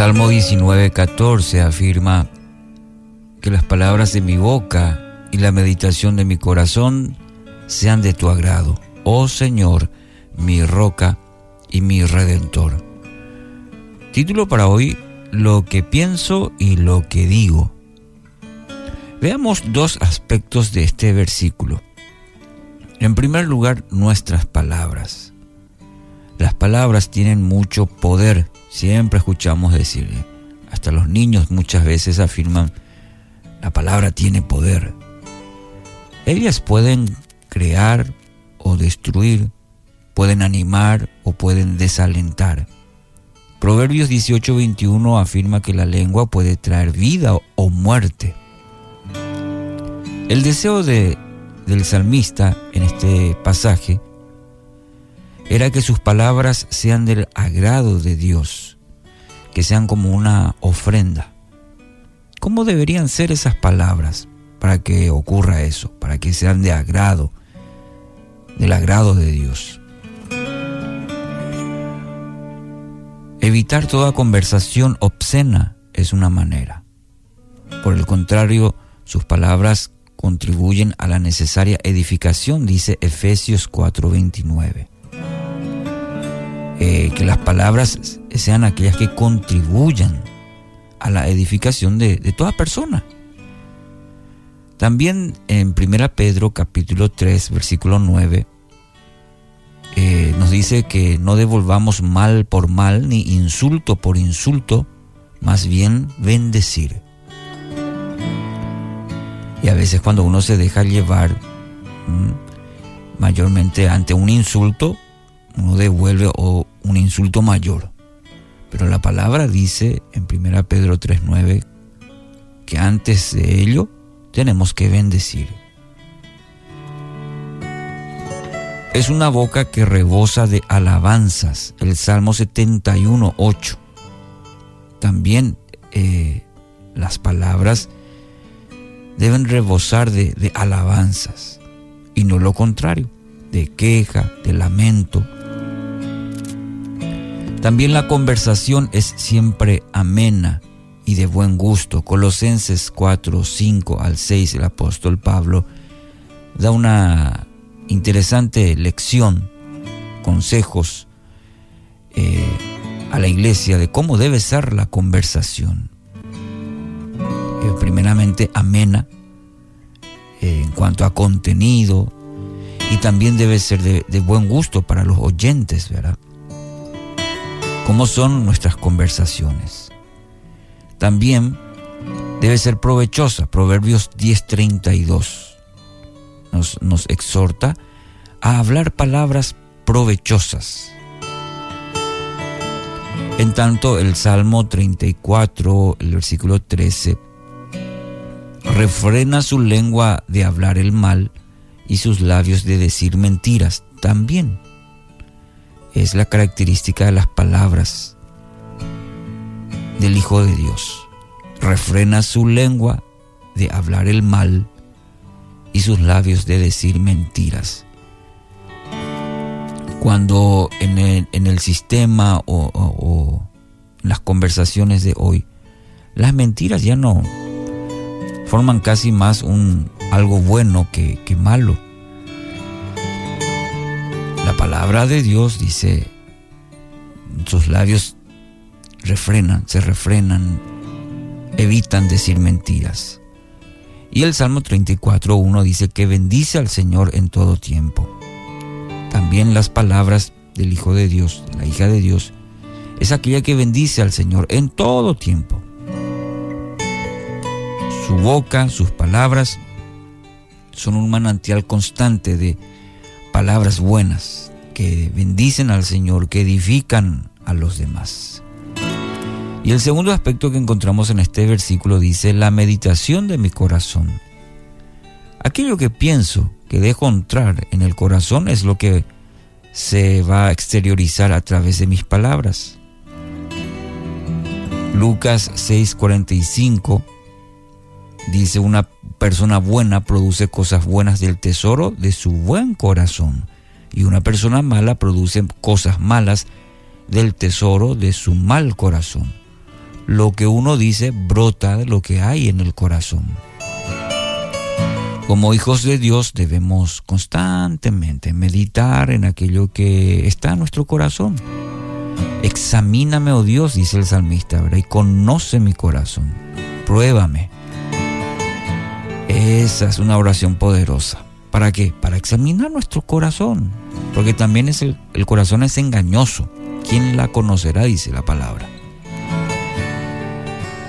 Salmo 19:14 afirma que las palabras de mi boca y la meditación de mi corazón sean de tu agrado, oh Señor, mi roca y mi redentor. Título para hoy, Lo que pienso y lo que digo. Veamos dos aspectos de este versículo. En primer lugar, nuestras palabras. Las palabras tienen mucho poder, siempre escuchamos decir, hasta los niños muchas veces afirman, la palabra tiene poder. Ellas pueden crear o destruir, pueden animar o pueden desalentar. Proverbios 18:21 afirma que la lengua puede traer vida o muerte. El deseo de, del salmista en este pasaje era que sus palabras sean del agrado de Dios, que sean como una ofrenda. ¿Cómo deberían ser esas palabras para que ocurra eso, para que sean de agrado, del agrado de Dios? Evitar toda conversación obscena es una manera. Por el contrario, sus palabras contribuyen a la necesaria edificación, dice Efesios 4:29. Eh, que las palabras sean aquellas que contribuyan a la edificación de, toda persona. También en 1 Pedro capítulo 3 versículo 9 eh, nos dice que no devolvamos mal por mal ni insulto por insulto, más bien bendecir. Y a veces cuando uno se deja llevar, mayormente ante un insulto, uno devuelve o un insulto mayor. Pero la palabra dice en 1 Pedro 3.9 que antes de ello tenemos que bendecir. Es una boca que rebosa de alabanzas, el Salmo 71.8. También eh, las palabras deben rebosar de, de alabanzas y no lo contrario, de queja, de lamento. También la conversación es siempre amena y de buen gusto. Colosenses 4, 5 al 6, el apóstol Pablo da una interesante lección, consejos eh, a la iglesia de cómo debe ser la conversación. Eh, primeramente amena eh, en cuanto a contenido y también debe ser de, de buen gusto para los oyentes, ¿verdad? ¿Cómo son nuestras conversaciones? También debe ser provechosa. Proverbios 10:32 nos, nos exhorta a hablar palabras provechosas. En tanto, el Salmo 34, el versículo 13, refrena su lengua de hablar el mal y sus labios de decir mentiras también. Es la característica de las palabras del Hijo de Dios. Refrena su lengua de hablar el mal y sus labios de decir mentiras. Cuando en el, sistema o, en las conversaciones de hoy, las mentiras ya no forman casi más un algo bueno que, que malo. La palabra de Dios dice, sus labios refrenan, se refrenan, evitan decir mentiras. Y el Salmo 34.1 dice que bendice al Señor en todo tiempo. También las palabras del Hijo de Dios, la hija de Dios, es aquella que bendice al Señor en todo tiempo. Su boca, sus palabras, son un manantial constante de palabras buenas que bendicen al Señor, que edifican a los demás. Y el segundo aspecto que encontramos en este versículo dice, la meditación de mi corazón. Aquello que pienso, que dejo entrar en el corazón es lo que se va a exteriorizar a través de mis palabras. Lucas 6:45 dice, una persona buena produce cosas buenas del tesoro de su buen corazón y una persona mala produce cosas malas del tesoro de su mal corazón lo que uno dice brota de lo que hay en el corazón. Como hijos de Dios debemos constantemente meditar en aquello que está en nuestro corazón. Examíname, oh Dios, dice el salmista, ¿verdad? y conoce mi corazón. Pruébame. Esa es una oración poderosa. ¿Para qué? Para examinar nuestro corazón. Porque también es el, corazón es engañoso. ¿Quién la conocerá? Dice la palabra.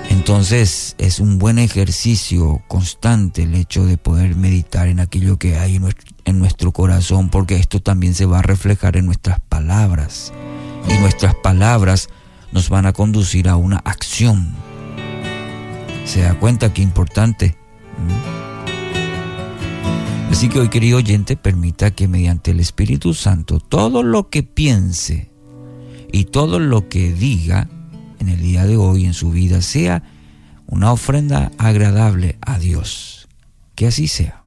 Entonces es un buen ejercicio constante el hecho de poder meditar en aquello que hay en nuestro, corazón, porque esto también se va a reflejar en nuestras palabras. Y nuestras palabras nos van a conducir a una acción. ¿Se da cuenta qué importante? ¿Mm? Así que hoy, querido oyente, permita que mediante el Espíritu Santo todo lo que piense y todo lo que diga en el día de hoy en su vida sea una ofrenda agradable a Dios. Que así sea.